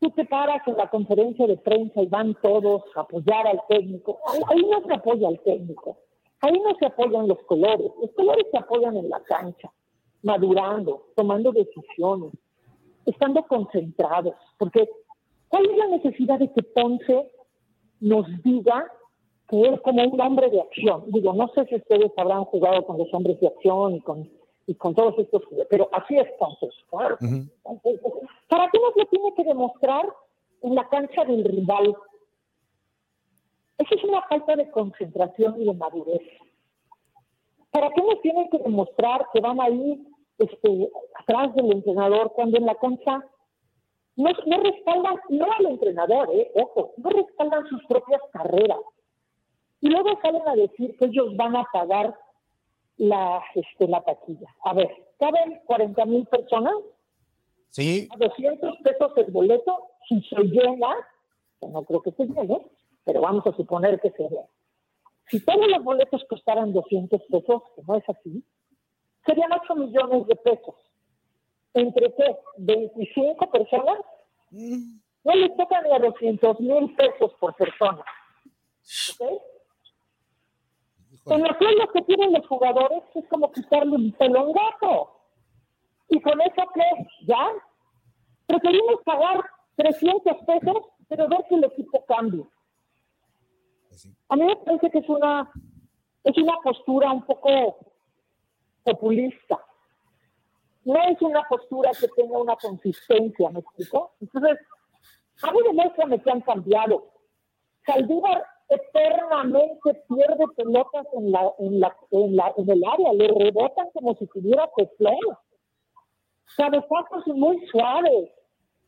tú te paras en la conferencia de prensa y van todos a apoyar al técnico. Ahí no se apoya al técnico. Ahí no se apoyan los colores. Los colores se apoyan en la cancha, madurando, tomando decisiones, estando concentrados. Porque, ¿cuál es la necesidad de que Ponce nos diga que es como un hombre de acción? Digo, no sé si ustedes habrán jugado con los hombres de acción y con y con todos estos, pero así es entonces. Claro. ¿Para qué nos lo tiene que demostrar en la cancha del rival? Eso es una falta de concentración y de madurez. ¿Para qué nos tienen que demostrar que van ahí este, atrás del entrenador cuando en la cancha no, no respaldan, no al entrenador, eh, ojo, no respaldan sus propias carreras? Y luego salen a decir que ellos van a pagar la, este, la taquilla. A ver, ¿caben 40 mil personas? Sí. A 200 pesos el boleto, si se llena, que no creo que se llene, pero vamos a suponer que se llena. Si todos los boletos costaran 200 pesos, que no es así, serían 8 millones de pesos. ¿Entre qué? ¿25 personas? No le tocan ni a 200 mil pesos por persona. ¿Ok? En los sueldos que tienen los jugadores es como quitarle un pelo a un gato. ¿Y con eso qué? ¿Ya? Preferimos pagar 300 pesos, pero ver que el equipo cambie. A mí me parece que es una, es una postura un poco populista. No es una postura que tenga una consistencia, ¿me explico? Entonces, a mí demuéstrame que han cambiado. Saldívar eternamente pierde pelotas en la, en la, en la, en el área, le rebotan como si tuviera teflón. Cabezazos muy suaves.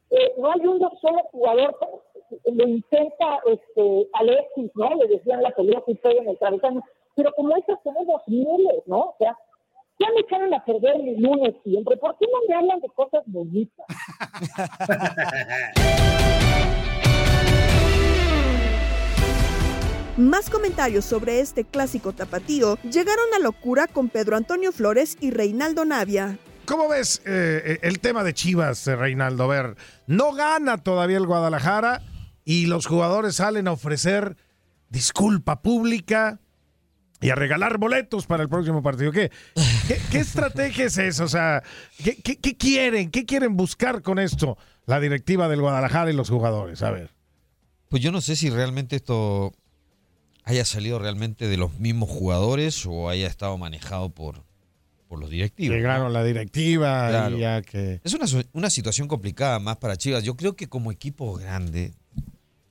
Eh, no hay un solo jugador, lo intenta este, Alexis, ¿no? Le decían la pelota pega en el cabezón. Pero como esas tenemos miles, ¿no? O sea, ya me echaron a perder mi lunes siempre. ¿Por qué no me hablan de cosas bonitas? Más comentarios sobre este clásico tapatío llegaron a locura con Pedro Antonio Flores y Reinaldo Navia. ¿Cómo ves eh, el tema de Chivas, eh, Reinaldo? A ver, no gana todavía el Guadalajara y los jugadores salen a ofrecer disculpa pública y a regalar boletos para el próximo partido. ¿Qué, qué, *laughs* estrategia es esa? O sea, ¿qué, ¿qué, quieren? ¿Qué quieren buscar con esto la directiva del Guadalajara y los jugadores? A ver. Pues yo no sé si realmente esto haya salido realmente de los mismos jugadores o haya estado manejado por, por los directivos. Llegaron la directiva y ya que... Es una, una, situación complicada más para Chivas. Yo creo que como equipo grande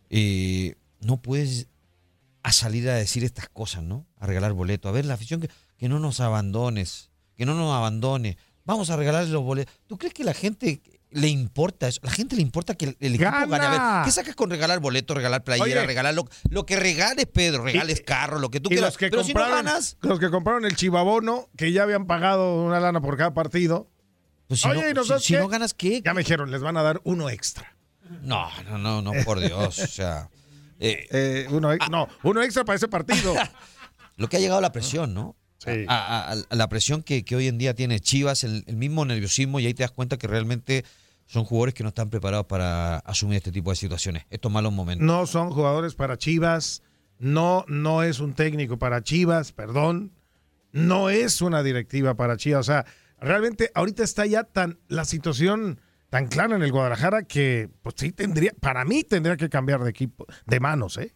eh, no puedes a salir a decir estas cosas, ¿no? A regalar boletos. A ver, la afición que, que no nos abandones, que no nos abandone. Vamos a regalarle los boletos. ¿Tú crees que la gente le importa eso. La gente le importa que el, equipo gane. A ver, ¿qué sacas con regalar boletos, regalar playera, regalar lo, que regales, Pedro? Regales carro, lo que tú quieras. Pero si no ganas. Los que compraron el chivabono, que ya habían pagado una lana por cada partido. Pues si, Oye, no, si, no ganas, ¿qué? Ya me dijeron, les van a dar uno extra. No, no, no, no, por Dios. o sea. Eh, eh, uno, ah. no, uno extra para ese partido. *laughs* lo que ha llegado a la presión, ¿no? Sí. A, la presión que, hoy en día tiene Chivas, el, mismo nerviosismo, y ahí te das cuenta que realmente son jugadores que no están preparados para asumir este tipo de situaciones, estos malos momentos. No son jugadores para Chivas, no, no es un técnico para Chivas, perdón, no es una directiva para Chivas, o sea, realmente ahorita está ya tan la situación tan clara en el Guadalajara que pues sí tendría, para mí tendría que cambiar de equipo, de manos, ¿eh?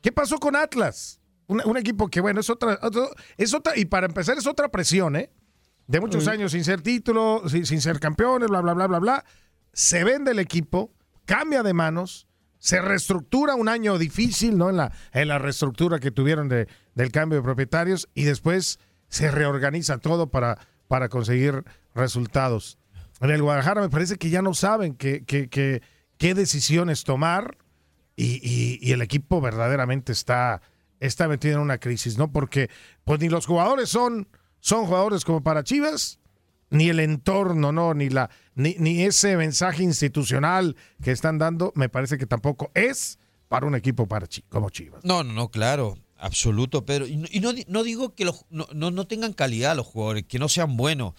¿Qué pasó con Atlas? Un, equipo que, bueno, es otra, es otra, y para empezar es otra presión, ¿eh? De muchos años sin ser título, sin, ser campeones, bla, bla, bla, bla, bla. Se vende el equipo, cambia de manos, se reestructura un año difícil, ¿no? En la, en la reestructura que tuvieron de, del cambio de propietarios y después se reorganiza todo para, para conseguir resultados. En el Guadalajara me parece que ya no saben qué, qué, qué, qué decisiones tomar y, y- el equipo verdaderamente está, está metido en una crisis, ¿no? Porque pues ni los jugadores son, son jugadores como para Chivas, ni el entorno, ¿no? Ni, la, ni, ni ese mensaje institucional que están dando, me parece que tampoco es para un equipo para como Chivas. No, no, no, claro, absoluto, pero y, no- y no, no digo que los, no, no tengan calidad los jugadores, que no sean buenos,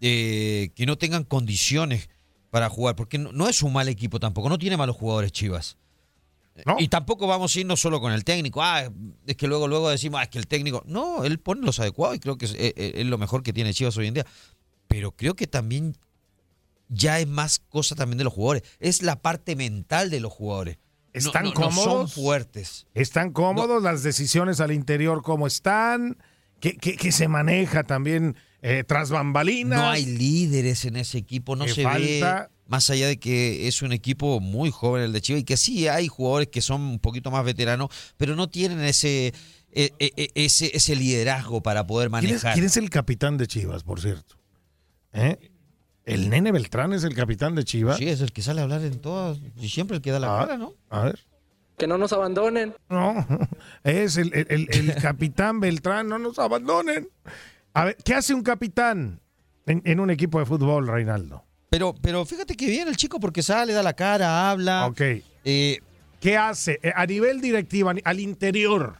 eh, que no tengan condiciones para jugar, porque no, no es un mal equipo tampoco, no tiene malos jugadores Chivas. Y tampoco vamos a irnos solo con el técnico. Ah, es que luego luego decimos, ah, es que el técnico. No, él pone los adecuados y creo que es, es- es lo mejor que tiene Chivas hoy en día. Pero creo que también ya es más cosa también de los jugadores. Es la parte mental de los jugadores. ¿Están no- no son cómodos? fuertes. ¿Están cómodos las decisiones al interior cómo están? ¿Qué, qué- qué se maneja también eh, tras bambalinas? No hay líderes en ese equipo, no se falta- ve. Más allá de que es un equipo muy joven el de Chivas y que sí hay jugadores que son un poquito más veteranos, pero no tienen ese e- e- e- ese, ese liderazgo para poder ¿Quién es, manejar. quién es el capitán de Chivas, por cierto? ¿Eh? ¿El nene Beltrán es el capitán de Chivas? Sí, es el que sale a hablar en todas y siempre el que da la Ah, cara, ¿no? A ver. Que no nos abandonen. No, *laughs* es el, el- el- el *laughs* capitán Beltrán, no nos abandonen. A ver, ¿qué hace un capitán en, en un equipo de fútbol, Reinaldo? Pero, pero fíjate que bien el chico porque sale, da la cara, habla. Ok. ¿Qué hace eh, a nivel directivo, a ni- al interior?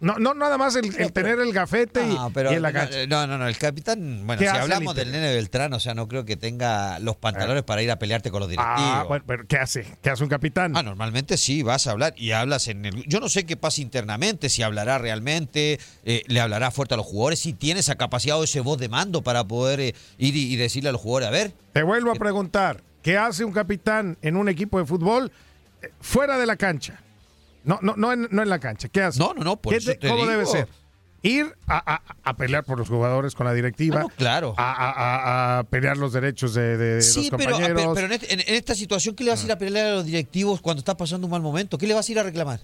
No, no nada más el, el tener el gafete y, No, pero y en la no, cancha. no, no, no, el capitán, bueno, ¿Qué si hablamos el del nene Beltrán, o sea, no creo que tenga los pantalones para ir a pelearte con los directivos. Ah, bueno, pero ¿qué hace? ¿Qué hace un capitán? Ah, normalmente sí, vas a hablar y hablas en el... Yo no sé qué pasa internamente, si hablará realmente, eh, le hablará fuerte a los jugadores, si tiene esa capacidad o ese voz de mando para poder eh, ir y, y decirle a los jugadores, a ver, Te vuelvo a preguntar, ¿qué hace un capitán en un equipo de fútbol eh, fuera de la cancha? No, no, no, en, no en la cancha. ¿Qué hace? No, no, no, por ¿Qué eso te ¿Cómo digo. debe ser? Ir a, a- a pelear por los jugadores con la directiva. Ah, no, claro. A, a- pelear los derechos de, de Sí, los compañeros. pero, pero en, este- en- en esta situación, ¿qué le vas a ir a pelear a los directivos cuando está pasando un mal momento? ¿Qué le vas a ir a reclamar?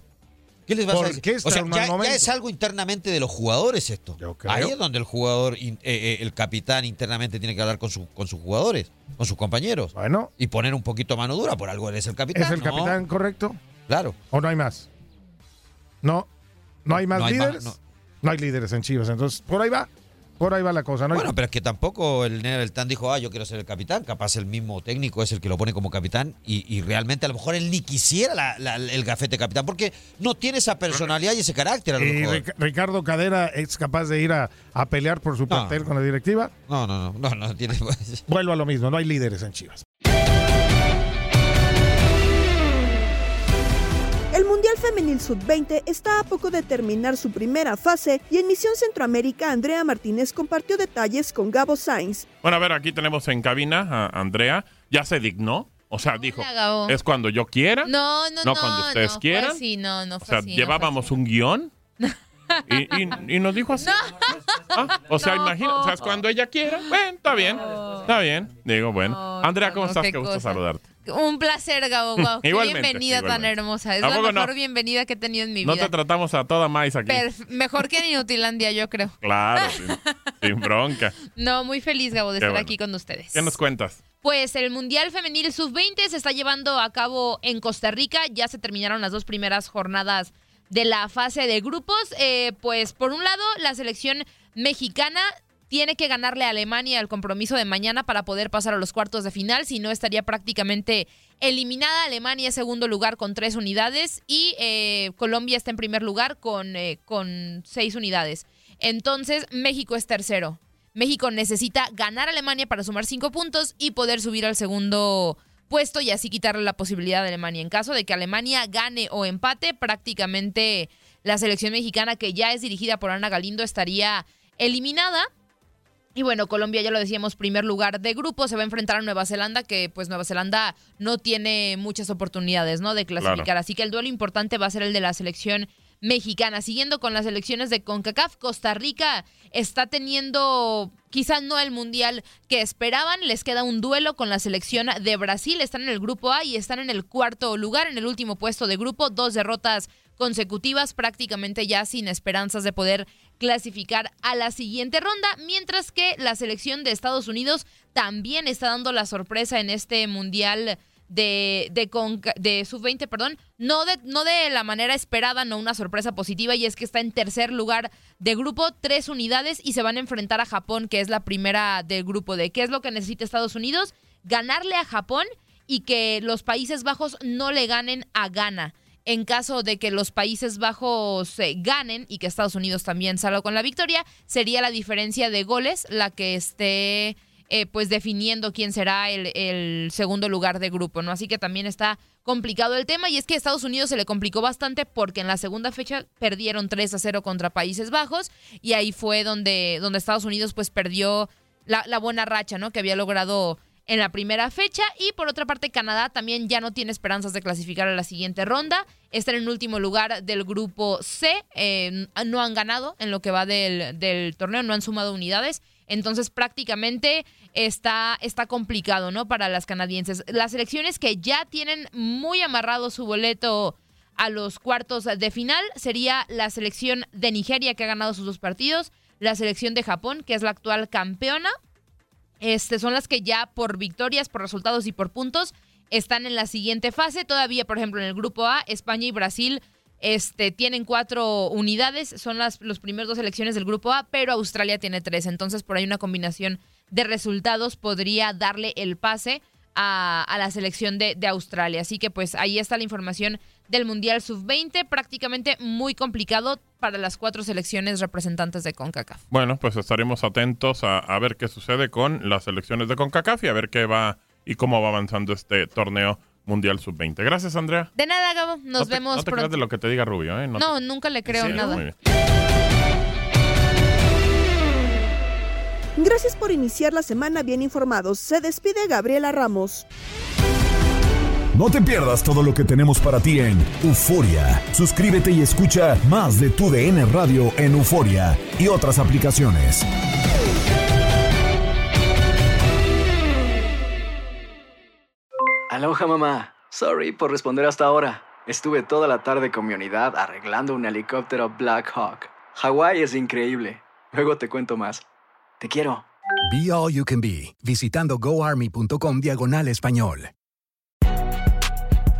¿Qué les vas ¿Por a decir? qué está o sea, un mal ya, ya momento? es algo internamente de los jugadores esto. Ahí es donde el jugador, eh, eh, el capitán internamente tiene que hablar con, su- con sus jugadores, con sus compañeros. Bueno. Y poner un poquito mano dura, por algo eres el capitán. ¿Es el ¿no? capitán correcto? Claro. ¿O no hay más? No, no hay más No hay más, líderes. no. no. hay líderes en Chivas. Entonces, por ahí va. Por ahí va la cosa. ¿no? Bueno, pero es que tampoco el Beltrán dijo, ah, yo quiero ser el capitán. Capaz el mismo técnico es el que lo pone como capitán y, y realmente a lo mejor él ni quisiera la- la- el gafete capitán porque no tiene esa personalidad y ese carácter a lo ¿Y mejor. Ricardo Cadera es capaz de ir a, a pelear por su plantel con la directiva? No, no, no, no, no tiene. Vuelvo a lo mismo, no hay líderes en Chivas. El Mundial Femenil Sub-20 está a poco de terminar su primera fase y en Misión Centroamérica Andrea Martínez compartió detalles con Gabo Sainz. Bueno, a ver, aquí tenemos en cabina a Andrea. Ya se dignó. O sea, dijo, es cuando yo quiera. No, no, No no. cuando ustedes no fue quieran. así, no, no O fue sea, así, no llevábamos un guion y, y- *laughs* y nos dijo así. Ah, o sea, imagina, o sea, es cuando ella quiera. Bueno, está bien, está bien. Digo, bueno. Andrea, ¿cómo no, estás? qué Qué gusto cosa. saludarte. Un placer, Gabo. Wow, *laughs* Igualmente, bienvenida tan hermosa. Es ¿A la no? mejor bienvenida que he tenido en mi No vida. te tratamos a toda maíz aquí. Perf- mejor que en Inutilandia, yo creo. Claro, *laughs* sin, sin bronca. No, muy feliz, Gabo, de Qué estar bueno. aquí con ustedes. ¿Qué nos cuentas? Pues el Mundial Femenil Sub-20 se está llevando a cabo en Costa Rica. Ya se terminaron las dos primeras jornadas de la fase de grupos. Eh, pues por un lado, la selección mexicana tiene que ganarle a Alemania el compromiso de mañana para poder pasar a los cuartos de final, si no estaría prácticamente eliminada. Alemania segundo lugar con tres unidades y eh, Colombia está en primer lugar con, eh, con seis unidades. Entonces México es tercero. México necesita ganar a Alemania para sumar cinco puntos y poder subir al segundo puesto y así quitarle la posibilidad de Alemania. En caso de que Alemania gane o empate, prácticamente la selección mexicana, que ya es dirigida por Ana Galindo, estaría eliminada. Y bueno, Colombia, ya lo decíamos, primer lugar de grupo, se va a enfrentar a Nueva Zelanda, que pues Nueva Zelanda no tiene muchas oportunidades, ¿no? De clasificar. Claro. Así que el duelo importante va a ser el de la selección mexicana. Siguiendo con las elecciones de CONCACAF, Costa Rica está teniendo quizá no el mundial que esperaban. Les queda un duelo con la selección de Brasil. Están en el grupo A y están en el cuarto lugar, en el último puesto de grupo. Dos derrotas consecutivas, prácticamente ya sin esperanzas de poder clasificar a la siguiente ronda, mientras que la selección de Estados Unidos también está dando la sorpresa en este Mundial de, de, de sub-20, perdón, no de, no de la manera esperada, no una sorpresa positiva, y es que está en tercer lugar de grupo, tres unidades, y se van a enfrentar a Japón, que es la primera del grupo de qué es lo que necesita Estados Unidos, ganarle a Japón y que los Países Bajos no le ganen a Ghana. En caso de que los Países Bajos eh, ganen y que Estados Unidos también salga con la victoria, sería la diferencia de goles la que esté eh, pues definiendo quién será el, segundo lugar de grupo, ¿no? Así que también está complicado el tema y es que a Estados Unidos se le complicó bastante porque en la segunda fecha perdieron 3 a 0 contra Países Bajos y ahí fue donde, donde Estados Unidos pues perdió la, la buena racha, ¿no? Que había logrado en la primera fecha. Y por otra parte, Canadá también ya no tiene esperanzas de clasificar a la siguiente ronda. Está en último lugar del grupo C. Eh, no han ganado en lo que va del, del, torneo, no han sumado unidades. Entonces prácticamente está, está complicado, ¿no? Para las canadienses. Las selecciones que ya tienen muy amarrado su boleto a los cuartos de final sería la selección de Nigeria que ha ganado sus dos partidos, la selección de Japón que es la actual campeona, este son las que ya por victorias, por resultados y por puntos están en la siguiente fase. Todavía, por ejemplo, en el grupo A, España y Brasil este, tienen cuatro unidades, son las los primeros dos selecciones del grupo A, pero Australia tiene tres. Entonces, por ahí una combinación de resultados podría darle el pase a, la selección de, de, Australia. Así que pues ahí está la información del Mundial Sub-20, prácticamente muy complicado para las cuatro selecciones representantes de CONCACAF. Bueno, pues estaremos atentos a, a ver qué sucede con las selecciones de CONCACAF y a ver qué va y cómo va avanzando este torneo Mundial Sub-20. Gracias, Andrea. De nada, Gabo. Nos vemos no te pronto. de lo que te diga Rubio, ¿eh? No, nunca le creo sí, nada. Gracias por iniciar la semana bien informados. Se despide Gabriela Ramos. No te pierdas todo lo que tenemos para ti en Euforia. Suscríbete y escucha más de tu DN Radio en Euforia y otras aplicaciones. Aloha mamá. Sorry por responder hasta ahora. Estuve toda la tarde con mi unidad arreglando un helicóptero Black Hawk. Hawái es increíble. Luego te cuento más. Te quiero. Be All You Can Be, visitando goarmy.com diagonal español.